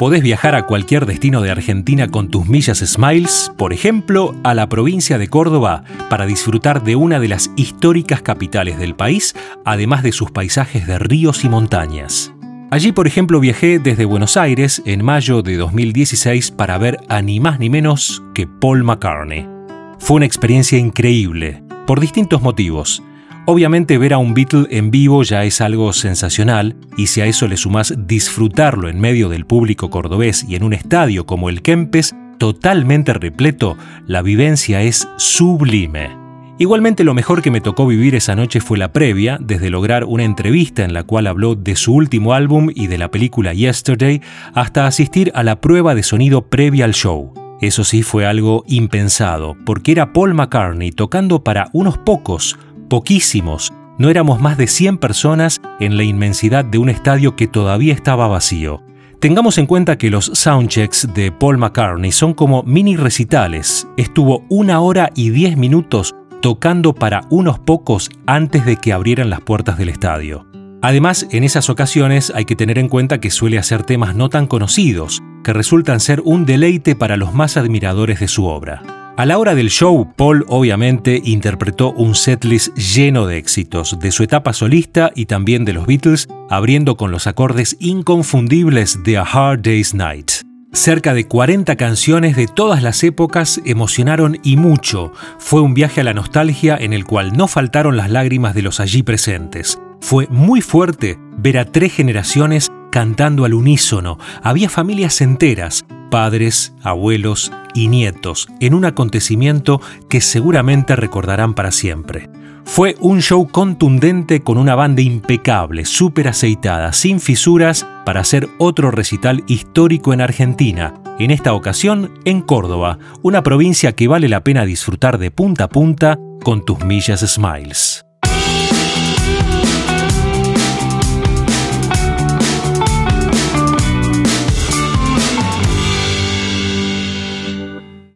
podés viajar a cualquier destino de Argentina con tus millas Smiles, por ejemplo, a la provincia de Córdoba, para disfrutar de una de las históricas capitales del país, además de sus paisajes de ríos y montañas. Allí, por ejemplo, viajé desde Buenos Aires en mayo de 2016 para ver a ni más ni menos que Paul McCartney. Fue una experiencia increíble, por distintos motivos. Obviamente ver a un Beatle en vivo ya es algo sensacional, y si a eso le sumás disfrutarlo en medio del público cordobés y en un estadio como el Kempes, totalmente repleto, la vivencia es sublime. Igualmente lo mejor que me tocó vivir esa noche fue la previa, desde lograr una entrevista en la cual habló de su último álbum y de la película Yesterday, hasta asistir a la prueba de sonido previa al show. Eso sí fue algo impensado, porque era Paul McCartney tocando para unos pocos, poquísimos, no éramos más de 100 personas en la inmensidad de un estadio que todavía estaba vacío. Tengamos en cuenta que los soundchecks de Paul McCartney son como mini recitales. Estuvo una hora y diez minutos tocando para unos pocos antes de que abrieran las puertas del estadio. Además, en esas ocasiones hay que tener en cuenta que suele hacer temas no tan conocidos, que resultan ser un deleite para los más admiradores de su obra. A la hora del show, Paul obviamente interpretó un setlist lleno de éxitos, de su etapa solista y también de los Beatles, abriendo con los acordes inconfundibles de A Hard Day's Night. Cerca de 40 canciones de todas las épocas emocionaron y mucho. Fue un viaje a la nostalgia en el cual no faltaron las lágrimas de los allí presentes. Fue muy fuerte ver a tres generaciones cantando al unísono. Había familias enteras, padres, abuelos y nietos, en un acontecimiento que seguramente recordarán para siempre. Fue un show contundente con una banda impecable, súper aceitada, sin fisuras, para hacer otro recital histórico en Argentina, en esta ocasión en Córdoba, una provincia que vale la pena disfrutar de punta a punta con tus millas Smiles.